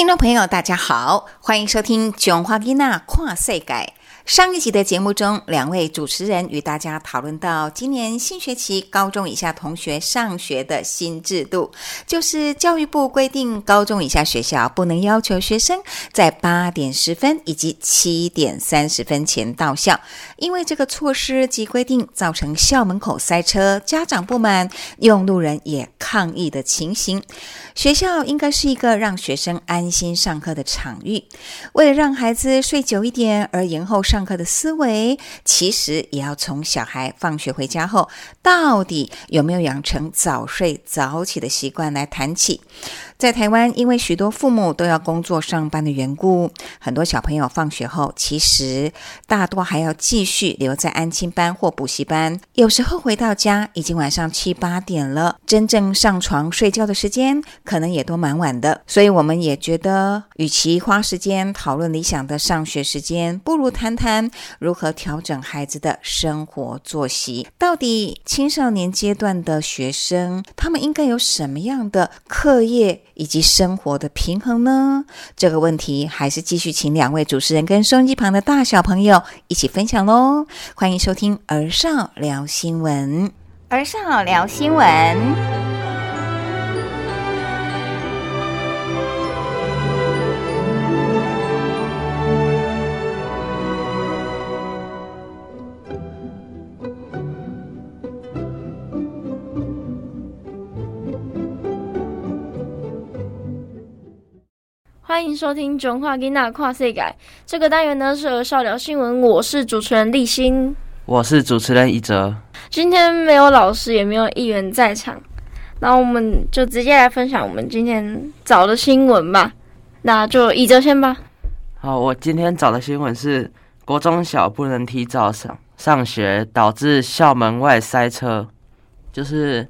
听众朋友，大家好，欢迎收听《囧话囡仔看世改》。上一集的节目中，两位主持人与大家讨论到今年新学期高中以下同学上学的新制度，就是教育部规定，高中以下学校不能要求学生在八点十分以及七点三十分前到校，因为这个措施及规定造成校门口塞车、家长不满、用路人也抗议的情形。学校应该是一个让学生安心上课的场域。为了让孩子睡久一点而延后上上课的思维，其实也要从小孩放学回家后，到底有没有养成早睡早起的习惯来谈起。在台湾，因为许多父母都要工作上班的缘故，很多小朋友放学后，其实大多还要继续留在安亲班或补习班。有时候回到家已经晚上七八点了，真正上床睡觉的时间可能也都蛮晚的。所以我们也觉得，与其花时间讨论理想的上学时间，不如谈谈如何调整孩子的生活作息。到底青少年阶段的学生，他们应该有什么样的课业？以及生活的平衡呢？这个问题还是继续请两位主持人跟收音机旁的大小朋友一起分享喽。欢迎收听《儿少聊新闻》，儿少聊新闻。欢迎收听《囧话囡娜跨世界》这个单元呢是儿少聊新闻，我是主持人立新。我是主持人一哲。今天没有老师，也没有议员在场，那我们就直接来分享我们今天找的新闻吧。那就一哲先吧。好，我今天找的新闻是国中小不能提早上上学，导致校门外塞车。就是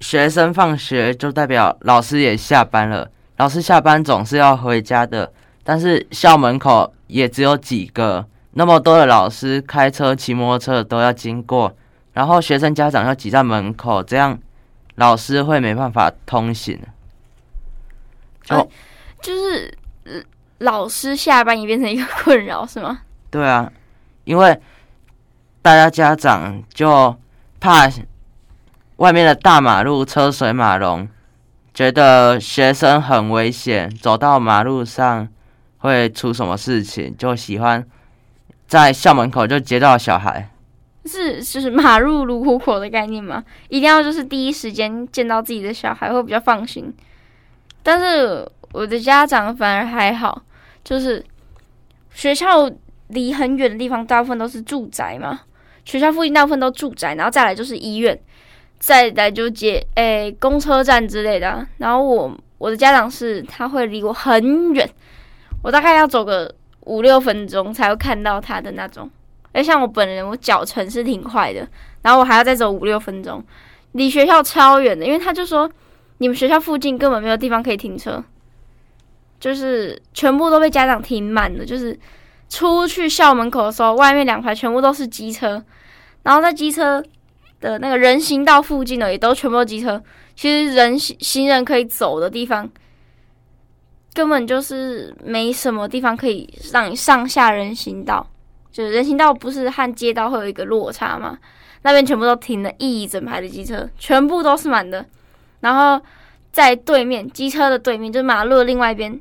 学生放学就代表老师也下班了，老师下班总是要回家的，但是校门口也只有几个，那么多的老师开车、骑摩托车都要经过，然后学生家长要挤在门口，这样老师会没办法通行。就、哎就是、呃老师下班也变成一个困扰，是吗？对啊，因为大家家长就怕外面的大马路车水马龙，觉得学生很危险，走到马路上会出什么事情，就喜欢在校门口就接到小孩。是就是马入如虎口的概念吗？一定要就是第一时间见到自己的小孩会比较放心。但是我的家长反而还好，就是学校离很远的地方，大部分都是住宅嘛。学校附近大部分都住宅，然后再来就是医院，再来就接诶、公车站之类的。然后我我的家长是他会离我很远，我大概要走个五六分钟才会看到他的那种。而像我本人，我脚程是挺快的，然后我还要再走五六分钟，离学校超远的。因为他就说，你们学校附近根本没有地方可以停车，就是全部都被家长停满了。就是出去校门口的时候，外面两排全部都是机车，然后在机车的那个人行道附近呢，也都全部都机车。其实人行行人可以走的地方，根本就是没什么地方可以让你上下人行道。就是人行道不是和街道会有一个落差吗？那边全部都停了一整排的机车，全部都是满的。然后在对面机车的对面，就是马路的另外一边，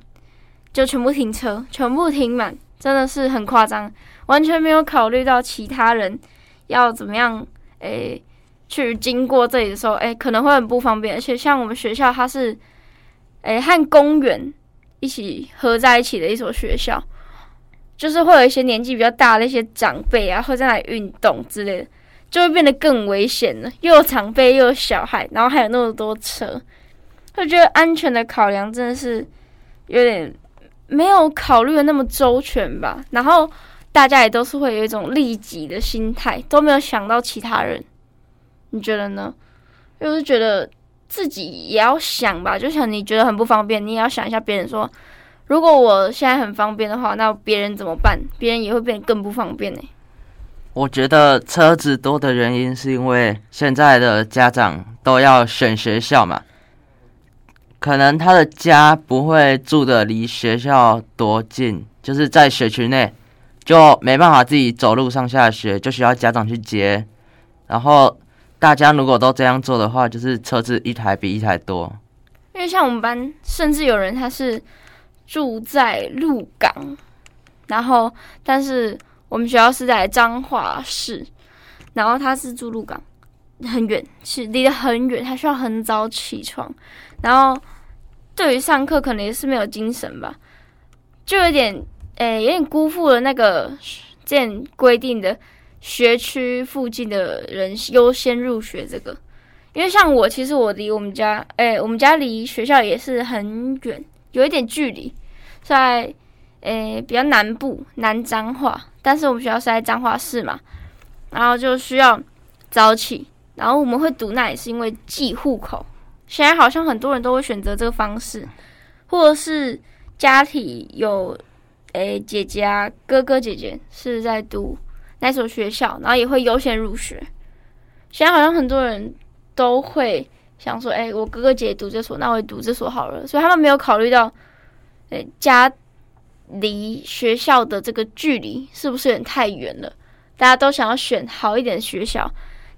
就全部停车，全部停满，真的是很夸张，完全没有考虑到其他人要怎么样，诶、去经过这里的时候，诶、可能会很不方便。而且像我们学校，它是诶、和公园一起合在一起的一所学校。就是会有一些年纪比较大的一些长辈啊，会在那里运动之类的，就会变得更危险了。又有长辈，又有小孩，然后还有那么多车，就觉得安全的考量真的是有点没有考虑的那么周全吧。然后大家也都是会有一种利己的心态，都没有想到其他人。你觉得呢？就是觉得自己也要想吧，就像你觉得很不方便，你也要想一下别人说。如果我现在很方便的话，那别人怎么办？别人也会变得更不方便呢、我觉得车子多的原因是因为现在的家长都要选学校嘛，可能他的家不会住的离学校多近，就是在学区内，就没办法自己走路上下学，就需要家长去接。然后大家如果都这样做的话，就是车子一台比一台多。因为像我们班，甚至有人他是住在鹿港，然后但是我们学校是在彰化市，然后他是住鹿港，很远，是离得很远，他需要很早起床，然后对于上课可能也是没有精神吧，就有点诶、有点辜负了那个之前规定的学区附近的人优先入学这个。因为像我，其实我离我们家，诶、我们家离学校也是很远，有一点距离，在诶、比较南部南彰化，但是我们学校是在彰化市嘛，然后就需要早起，然后我们会读那也是因为寄户口，现在好像很多人都会选择这个方式，或者是家庭有诶、姐姐啊哥哥姐姐是在读那所学校，然后也会优先入学。现在好像很多人都会想说，哎、我哥哥姐读这所，那我也读这所好了。所以他们没有考虑到，哎、家离学校的这个距离是不是有点太远了？大家都想要选好一点学校，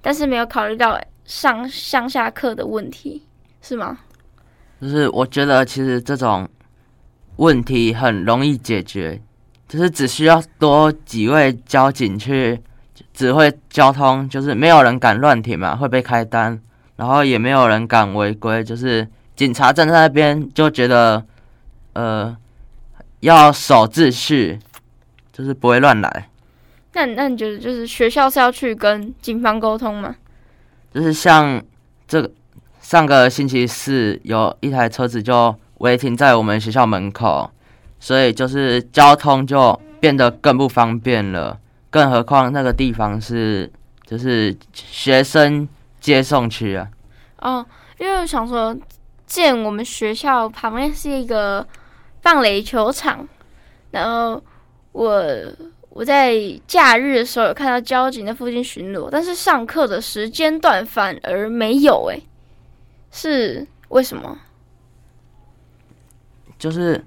但是没有考虑到上上下课的问题，是吗？就是我觉得其实这种问题很容易解决，就是只需要多几位交警去指挥交通，就是没有人敢乱停嘛，会被开单，然后也没有人敢违规，就是警察站在那边就觉得，呃，要守秩序，就是不会乱来。那你那你觉得就是学校是要去跟警方沟通吗？就是像这个上个星期四有一台车子就违停在我们学校门口，所以就是交通就变得更不方便了。更何况那个地方是就是学生接送区啊，哦，因为我想说，建我们学校旁边是一个棒垒球场，然后我我在假日的时候有看到交警在附近巡逻，但是上课的时间段反而没有、诶，是为什么？就是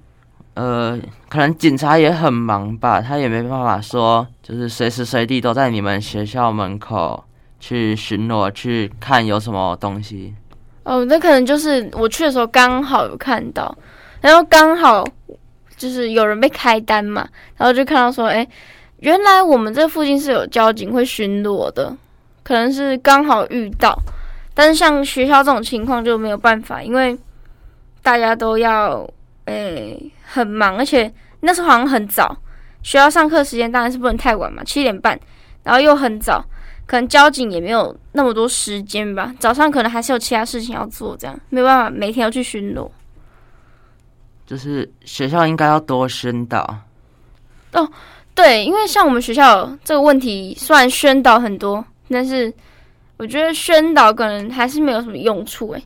呃，可能警察也很忙吧，他也没办法说就是随时随地都在你们学校门口去巡逻去看有什么东西。哦，那可能就是我去的时候刚好有看到，然后刚好就是有人被开单嘛，然后就看到说，哎，原来我们这附近是有交警会巡逻的，可能是刚好遇到，但是像学校这种情况就没有办法，因为大家都要，诶、很忙，而且那时候好像很早，学校上课时间当然是不能太晚嘛，七点半，然后又很早，可能交警也没有那么多时间吧，早上可能还是有其他事情要做，这样没办法每天要去巡逻。就是学校应该要多宣导。哦对，因为像我们学校这个问题，虽然宣导很多，但是我觉得宣导可能还是没有什么用处诶，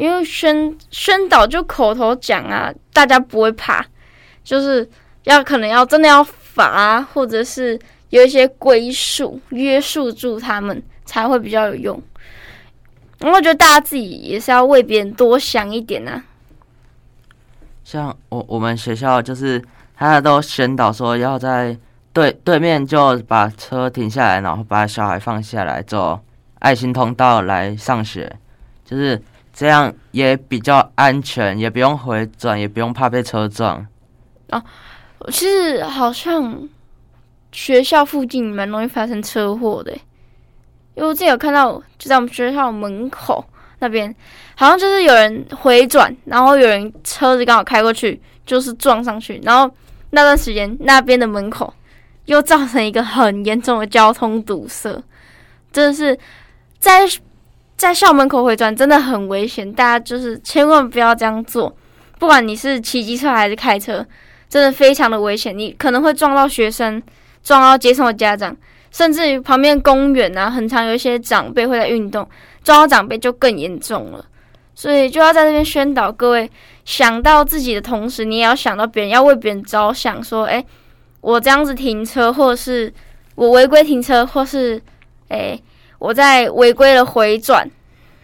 因为宣宣导就口头讲啊，大家不会怕，就是要可能要真的要罚，或者是有一些归宿约束住他们，才会比较有用。我觉得大家自己也是要为别人多想一点啊。像我我们学校就是他都宣导说要在对对面就把车停下来，然后把小孩放下来，走爱心通道来上学，就是这样也比较安全，也不用回转，也不用怕被车撞。其实好像学校附近蛮容易发生车祸的，因为我之前有看到，就在我们学校门口那边，好像就是有人回转，然后有人车子刚好开过去，就是撞上去，然后那段时间那边的门口又造成一个很严重的交通堵塞，真的是在在校门口回转真的很危险，大家就是千万不要这样做，不管你是骑机车还是开车。真的非常的危险，你可能会撞到学生，撞到接送的家长，甚至于旁边公园啊，很常有一些长辈会在运动，撞到长辈就更严重了。所以就要在这边宣导各位，想到自己的同时，你也要想到别人，要为别人着想。说，诶，我这样子停车，或是我违规停车，或是诶，我在违规的回转，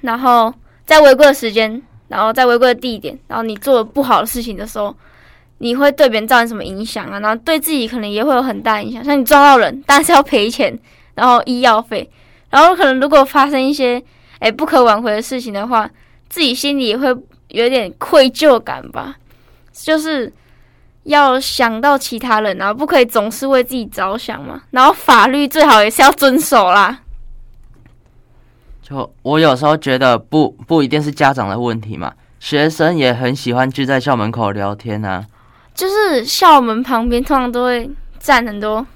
然后在违规的时间，然后在违规的地点，然后你做了不好的事情的时候。你会对别人造成什么影响啊？然后对自己可能也会有很大影响。像你撞到人，当然是要赔钱，然后医药费，然后可能如果发生一些诶不可挽回的事情的话，自己心里也会有点愧疚感吧。就是要想到其他人，然后不可以总是为自己着想嘛。然后法律最好也是要遵守啦。就我有时候觉得不不一定是家长的问题嘛，学生也很喜欢聚在校门口聊天啊。就是校门旁边通常都会站很多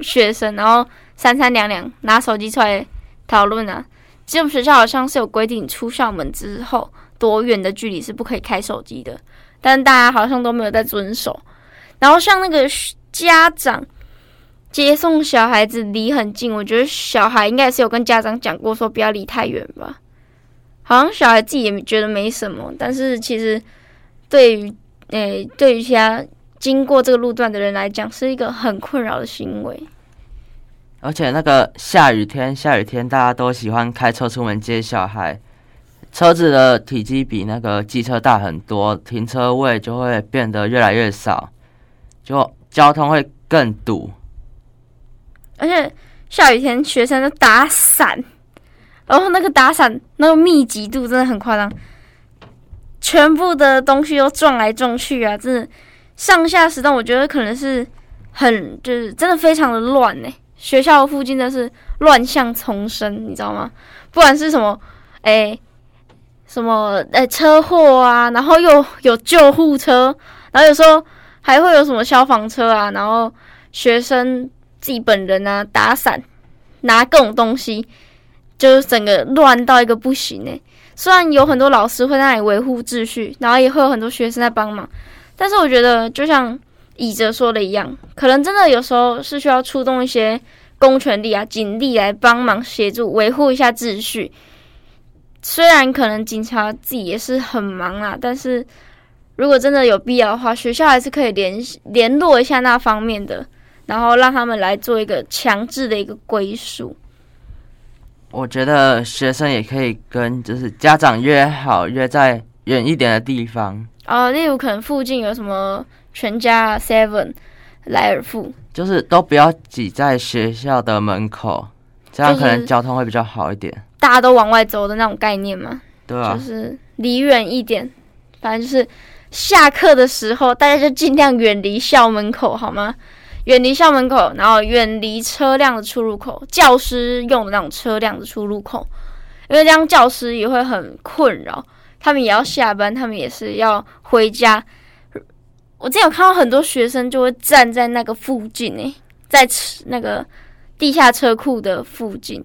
学生，然后三三两两拿手机出来讨论啊。其实我们学校好像是有规定，出校门之后多远的距离是不可以开手机的，但大家好像都没有在遵守。然后像那个家长接送小孩子离很近，我觉得小孩应该是有跟家长讲过说不要离太远吧。好像小孩自己也觉得没什么，但是其实对于诶，对于其他经过这个路段的人来讲，是一个很困扰的行为。而且那个下雨天，下雨天大家都喜欢开车出门接小孩，车子的体积比那个机车大很多，停车位就会变得越来越少，就交通会更堵。而且下雨天学生都打伞，然后那个打伞那个密集度真的很夸张。全部的东西都撞来撞去啊！真的，上下时段我觉得可能是很就是真的非常的乱呢。学校附近的是乱象丛生，你知道吗？不管是什么，哎，什么哎车祸啊，然后又有救护车，然后有时候还会有什么消防车啊，然后学生自己本人啊打伞拿各种东西，就是整个乱到一个不行呢。虽然有很多老师会在那里维护秩序，然后也会有很多学生在帮忙，但是我觉得就像乙哲说的一样，可能真的有时候是需要出动一些公权力啊、警力来帮忙协助维护一下秩序。虽然可能警察自己也是很忙啊，但是如果真的有必要的话，学校还是可以联联络一下那方面的，然后让他们来做一个强制的一个归属。我觉得学生也可以跟就是家长约好，约在远一点的地方。哦，例如可能附近有什么全家、Seven、莱尔富，就是都不要挤在学校的门口，这样可能交通会比较好一点。大家都往外走的那种概念嘛，对啊，就是离远一点，反正就是下课的时候，大家就尽量远离校门口，好吗？远离校门口，然后远离车辆的出入口，教师用的那种车辆的出入口，因为这样教师也会很困扰，他们也要下班，他们也是要回家。我之前有看到很多学生就会站在那个附近诶，在车那个地下车库的附近，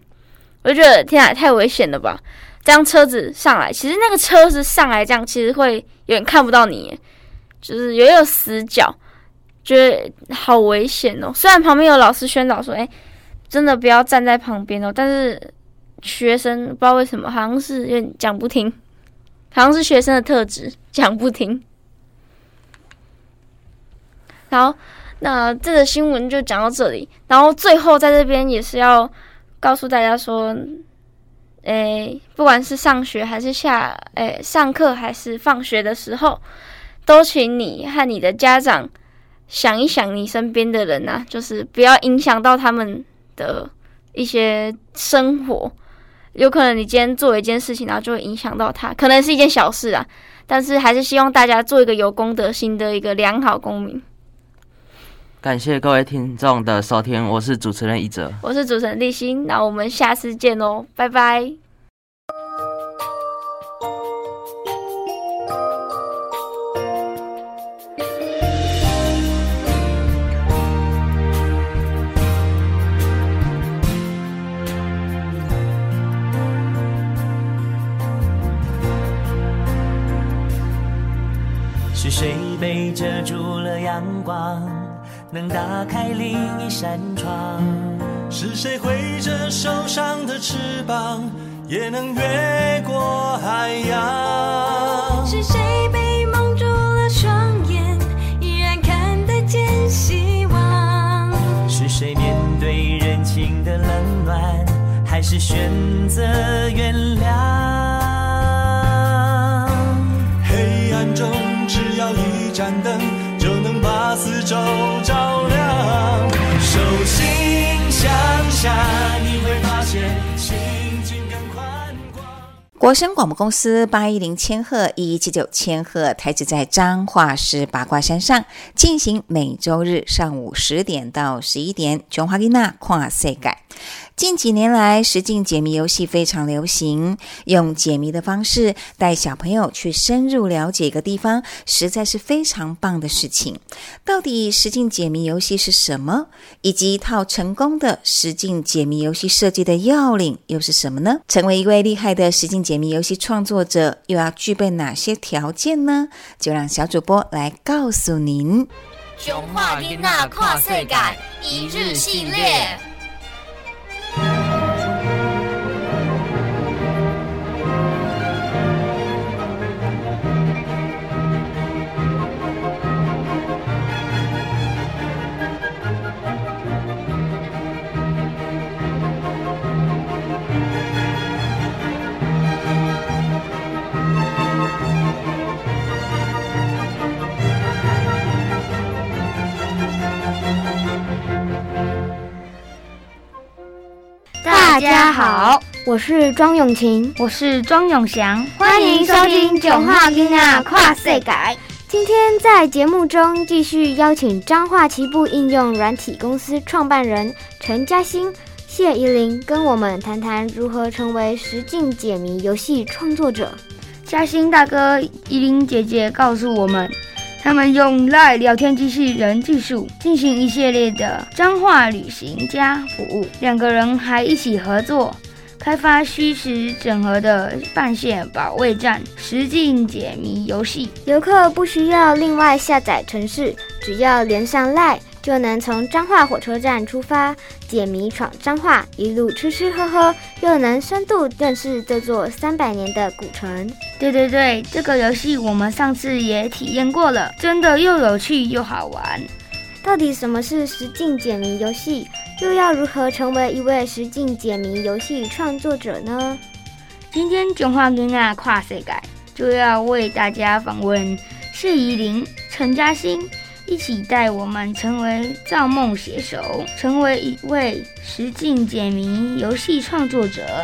我就觉得天啊，太危险了吧！这样车子上来，其实那个车子上来这样，其实会有点看不到你，就是也有死角，觉得好危险哦。虽然旁边有老师宣导说，哎、真的不要站在旁边哦，但是学生不知道为什么，好像是有点讲不听，好像是学生的特质，讲不听。好，那这个新闻就讲到这里。然后最后在这边也是要告诉大家说，诶，不管是上学还是下，诶，上课还是放学的时候，都请你和你的家长想一想你身边的人啊，就是不要影响到他们的一些生活。有可能你今天做一件事情，然后就会影响到他，可能是一件小事啊，但是还是希望大家做一个有公德心的一个良好公民。感谢各位听众的收听，我是主持人一哲。我是主持人立新，那我们下次见哦，拜拜。被遮住了阳光，能打开另一扇窗？是谁挥着受伤的翅膀，也能越过海洋？是谁被蒙住了双眼，依然看得见希望？是谁面对人情的冷暖，还是选择原谅？下，你会发现心境更宽广。国声广播公司八一零千赫一一七九千赫台址在彰化市八卦山上，进行每周日上午十点到十一点《琼华丽娜跨世界》。近几年来，实境解谜游戏非常流行，用解谜的方式带小朋友去深入了解一个地方，实在是非常棒的事情。到底实境解谜游戏是什么，以及一套成功的实境解谜游戏设计的要领又是什么呢？成为一位厉害的实境解谜游戏创作者，又要具备哪些条件呢？就让小主播来告诉您。熊化囡仔跨世界一日系列。大家好，我是庄永晴，我是庄永祥，欢迎收听《囧话囡啊跨世改》。今天在节目中继续邀请彰化奇步应用软体公司创办人陈嘉欣、谢怡玲，跟我们谈谈如何成为实境解谜游戏创作者。嘉欣大哥、依琳姐姐告诉我们，他们用 LINE 聊天机器人技术进行一系列的彰化旅行家服务，两个人还一起合作。开发虚实整合的半线保卫战实境解谜游戏，游客不需要另外下载程式，只要连上 LINE 就能从彰化火车站出发，解谜闯彰化，一路吃吃喝喝，又能深度认识这座三百年的古城。对对对，这个游戏我们上次也体验过了，真的又有趣又好玩。到底什么是实境解谜游戏？又要如何成为一位实境解谜游戏创作者呢？今天囧话囡仔跨世界就要为大家访问谢怡玲、陈嘉欣，一起带我们成为造梦写手，成为一位实境解谜游戏创作者。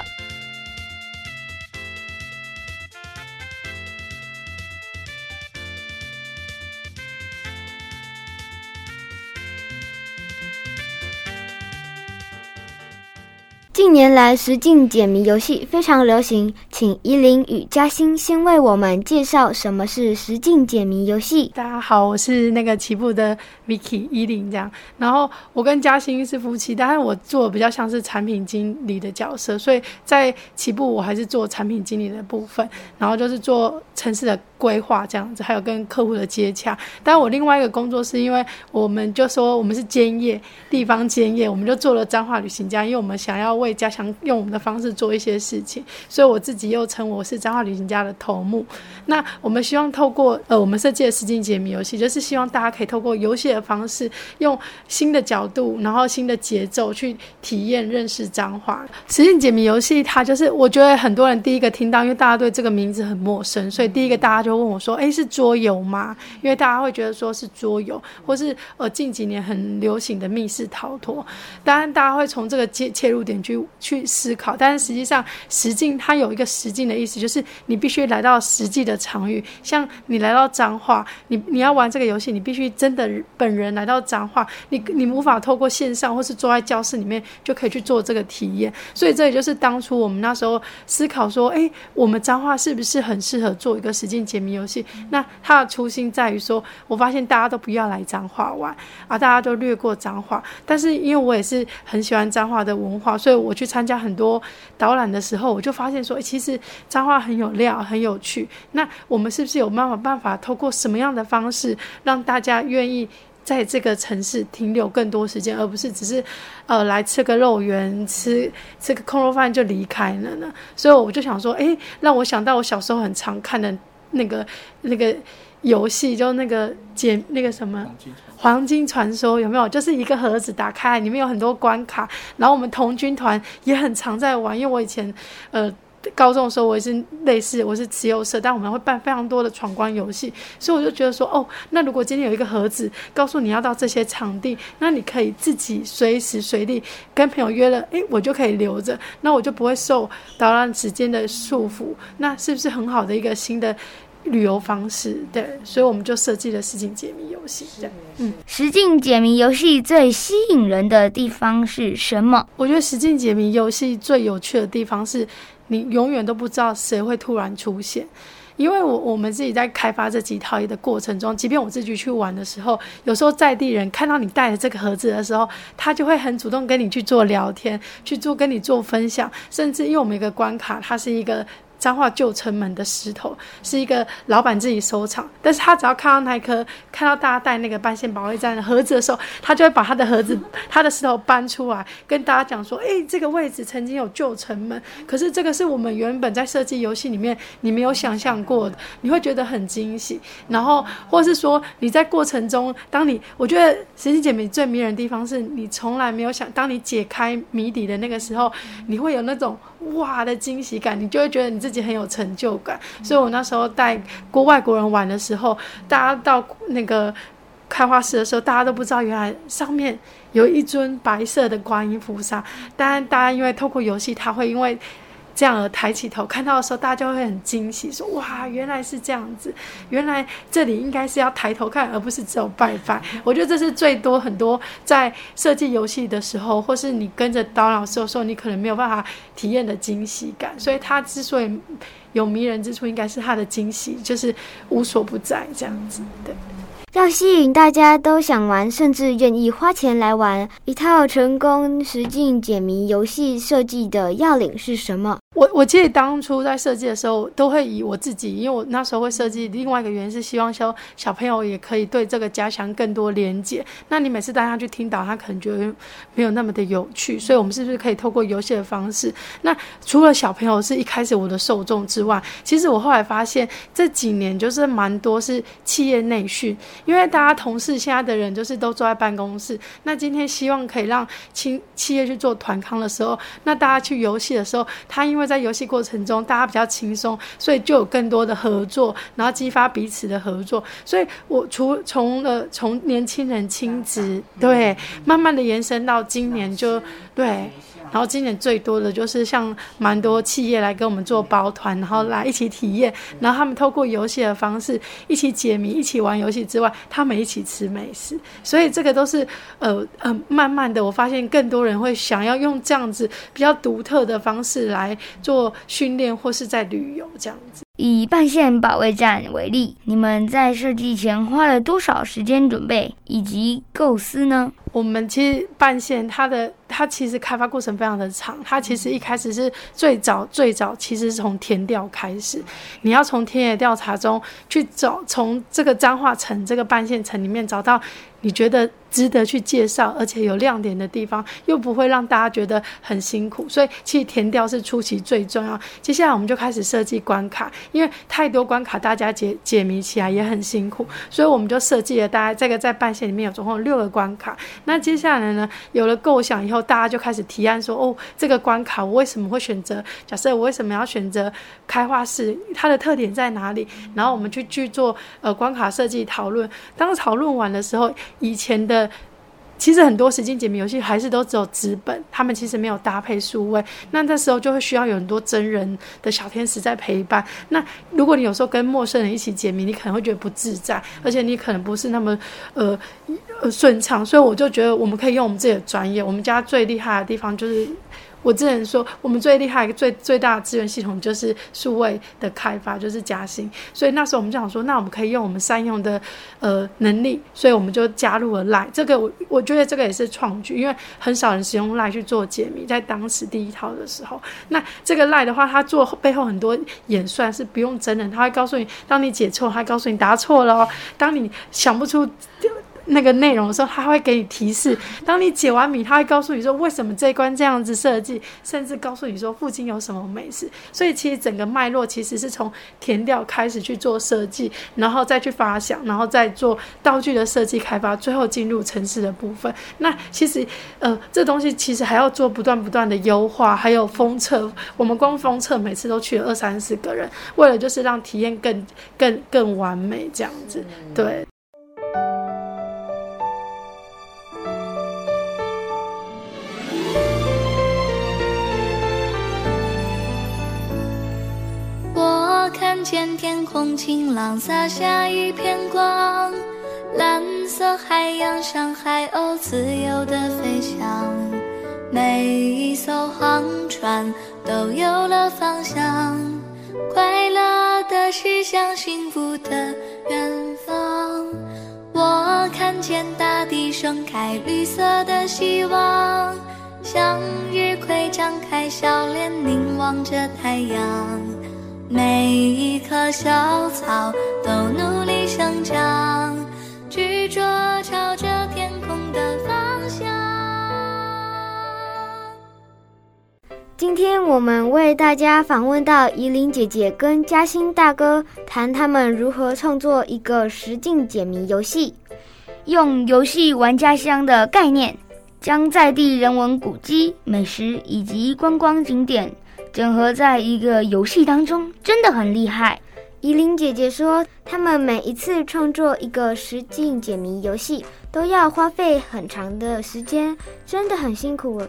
年来，实境解谜游戏非常流行，请依林与嘉欣先为我们介绍什么是实境解谜游戏。大家好，我是那个起步的 Vicky 依林这样。然后我跟嘉欣是夫妻，但是我做的比较像是产品经理的角色，所以在起步我还是做产品经理的部分，然后就是做城市的规划这样子，还有跟客户的接洽。但我另外一个工作是因为我们就说我们是兼业，地方兼业，我们就做了彰化旅行家，因为我们想要为家乡用我们的方式做一些事情，所以我自己又称我是彰化旅行家的头目。那我们希望透过呃我们设计的实境解谜游戏，就是希望大家可以透过游戏的方式，用新的角度，然后新的节奏去体验认识彰化。实境解谜游戏它就是我觉得很多人第一个听到，因为大家对这个名字很陌生，所以第一个大家就就问我说：“诶，是桌游吗？”因为大家会觉得说是桌游，或是呃近几年很流行的密室逃脱。当然大家会从这个切切入点去去思考，但是实际上实境它有一个实境的意思，就是你必须来到实际的场域，像你来到彰化，你你要玩这个游戏，你必须真的本人来到彰化，你你无法透过线上或是坐在教室里面就可以去做这个体验。所以这也就是当初我们那时候思考说，诶，我们彰化是不是很适合做一个实境游戏？那它的初心在于说，我发现大家都不要来彰化玩啊，大家都略过彰化。但是因为我也是很喜欢彰化的文化，所以我去参加很多导览的时候，我就发现说，诶，其实彰化很有料，很有趣。那我们是不是有办法办法透过什么样的方式，让大家愿意在这个城市停留更多时间，而不是只是呃来吃个肉圆、吃吃个空肉饭就离开了呢？所以我就想说，诶，让我想到我小时候很常看的那个那个游戏，就那个解那个什么。黄金传说有没有？就是一个盒子打开，里面有很多关卡。然后我们童军团也很常在玩，因为我以前呃高中的时候我也是类似，我是持有社，但我们会办非常多的闯关游戏，所以我就觉得说，哦，那如果今天有一个盒子，告诉你要到这些场地，那你可以自己随时随地跟朋友约了，诶，我就可以留着，那我就不会受导览时间的束缚，那是不是很好的一个新的？旅游方式，对，所以我们就设计了实景解谜游戏，这样。嗯，实景解谜游戏最吸引人的地方是什么？我觉得实景解谜游戏最有趣的地方是，你永远都不知道谁会突然出现。因为我我们自己在开发这几套的过程中，即便我自己去玩的时候，有时候在地人看到你带的这个盒子的时候，他就会很主动跟你去做聊天，去做跟你做分享，甚至因为我们一个关卡，它是一个。彰化旧城门的石头是一个老板自己收藏，但是他只要看到那颗，看到大家带那个半线保卫战的盒子的时候，他就会把他的盒子、他的石头搬出来，跟大家讲说：“诶，这个位置曾经有旧城门，可是这个是我们原本在设计游戏里面你没有想象过的，你会觉得很惊喜。然后，或是说你在过程中，当你我觉得神奇解谜最迷人的地方是你从来没有想，当你解开谜底的那个时候，你会有那种哇的惊喜感，你就会觉得你自己很有成就感，所以我那时候带国外国人玩的时候，大家到那个开花市的时候，大家都不知道原来上面有一尊白色的观音菩萨。当然，大家因为透过游戏，他会因为这样而抬起头看到的时候，大家就会很惊喜，说：“哇，原来是这样子！原来这里应该是要抬头看，而不是只有拜拜。”我觉得这是最多很多在设计游戏的时候，或是你跟着导览的时候，你可能没有办法体验的惊喜感。所以它之所以有迷人之处，应该是它的惊喜就是无所不在这样子。对。要吸引大家都想玩，甚至愿意花钱来玩一套成功实境解谜游戏设计的要领是什么？我我记得当初在设计的时候，都会以我自己，因为我那时候会设计。另外一个原因是希望说小朋友也可以对这个家乡更多连接。那你每次带他去听导，他可能觉得没有那么的有趣。所以，我们是不是可以透过游戏的方式？那除了小朋友是一开始我的受众之外，其实我后来发现这几年就是蛮多是企业内训。因为大家同事现在的人就是都坐在办公室，那今天希望可以让企企业去做团康的时候，那大家去游戏的时候，他因为在游戏过程中大家比较轻松，所以就有更多的合作，然后激发彼此的合作。所以我除从了从年轻人亲子对，慢慢的延伸到今年就对。然后今年最多的就是像蛮多企业来跟我们做包团，然后来一起体验，然后他们透过游戏的方式一起解谜、一起玩游戏之外，他们一起吃美食，所以这个都是呃呃，慢慢的我发现更多人会想要用这样子比较独特的方式来做训练或是在旅游这样子。以半线保卫战为例，你们在设计前花了多少时间准备以及构思呢？我们其实半线它的它其实开发过程非常的长，它其实一开始是最早最早其实是从填调开始，你要从田野调查中去找，从这个彰化城这个半线城里面找到你觉得值得去介绍而且有亮点的地方，又不会让大家觉得很辛苦，所以其实填调是初期最重要。接下来我们就开始设计关卡，因为太多关卡大家解解谜起来也很辛苦，所以我们就设计了大概这个在半线里面有总共六个关卡。那接下来呢，有了构想以后，大家就开始提案说：“哦，这个关卡我为什么会选择？假设我为什么要选择开画室？它的特点在哪里？”然后我们去去做呃关卡设计讨论。当讨论完的时候，以前的。其实很多时间解谜游戏还是都只有纸本，他们其实没有搭配数位。那这时候就会需要有很多真人的小天使在陪伴。那如果你有时候跟陌生人一起解谜，你可能会觉得不自在，而且你可能不是那么呃呃顺畅。所以我就觉得我们可以用我们自己的专业。我们家最厉害的地方就是。我之前说，我们最厉害、最最大的资源系统就是数位的开发，就是嘉兴。所以那时候我们就想说，那我们可以用我们善用的呃能力，所以我们就加入了 Line。这个我我觉得这个也是创举，因为很少人使用 Line 去做解谜，在当时第一套的时候。那这个 Line 的话，它做背后很多演算是不用真人，他会告诉你，当你解错，他告诉你答错了。当你想不出。那个内容的时候，他会给你提示。当你解完谜，他会告诉你说为什么这一关这样子设计，甚至告诉你说附近有什么美食。所以其实整个脉络其实是从填调开始去做设计，然后再去发想，然后再做道具的设计开发，最后进入城市的部分。那其实呃，这东西其实还要做不断不断的优化，还有封测。我们光封测每次都去了二三十个人，为了就是让体验更更更完美这样子，对。看见天空晴朗，洒下一片光，蓝色海洋像海鸥自由地飞翔，每一艘航船都有了方向，快乐的驶向幸福的远方。我看见大地盛开绿色的希望，向日葵张开笑脸凝望着太阳。每一棵小草都努力生长，执着朝着天空的方向。今天我们为大家访问到怡琳姐姐跟嘉欣大哥，谈他们如何创作一个实境解谜游戏，用游戏玩家乡的概念，将在地人文古迹、美食以及观光景点。整合在一个游戏当中，真的很厉害。依琳姐姐说，他们每一次创作一个实景解谜游戏，都要花费很长的时间，真的很辛苦。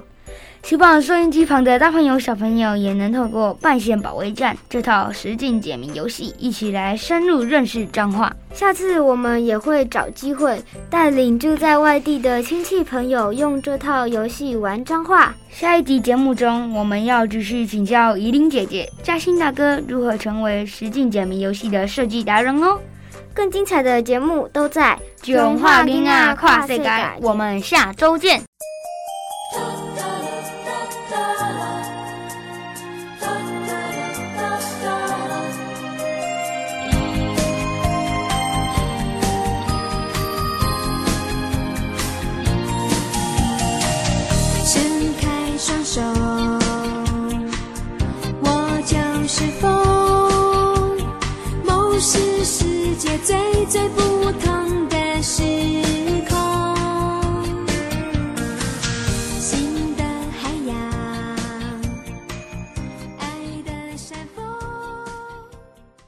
希望收音机旁的大朋友、小朋友也能透过《半线保卫战》这套实境解谜游戏，一起来深入认识彰化。下次我们也会找机会带领住在外地的亲戚朋友用这套游戏玩彰化。下一集节目中，我们要继续请教怡琳姐姐、嘉欣大哥如何成为实境解谜游戏的设计达人哦。更精彩的节目都在《囧话囡啊跨世界》，我们下周见。界最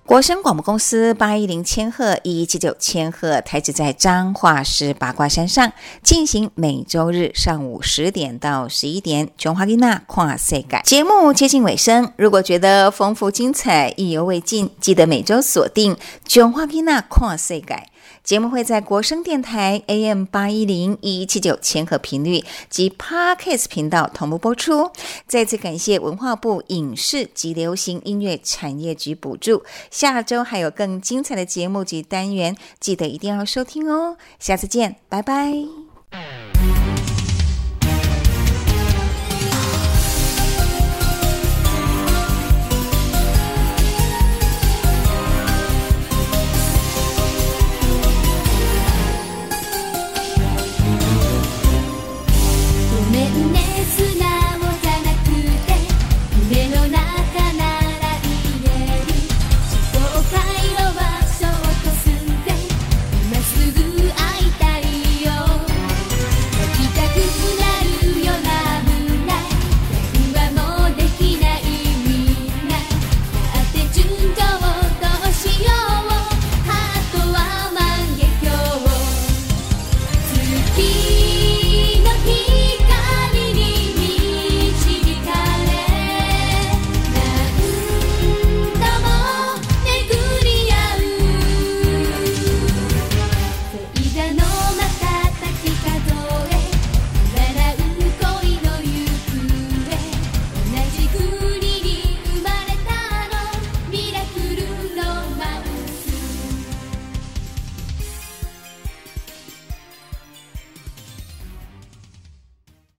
国声广播公司八一零千赫一一七九千赫台址在彰化市八卦山上，进行每周日上午十点到十一点《琼花丽娜跨世改》节目接近尾声。如果觉得丰富精彩、意犹未尽，记得每周锁定《琼花丽娜跨世改》。节目会在国声电台 AM 八一零一七九千赫频率及 Parkes 频道同步播出。再次感谢文化部影视及流行音乐产业局补助。下周还有更精彩的节目及单元，记得一定要收听哦。下次见，拜拜。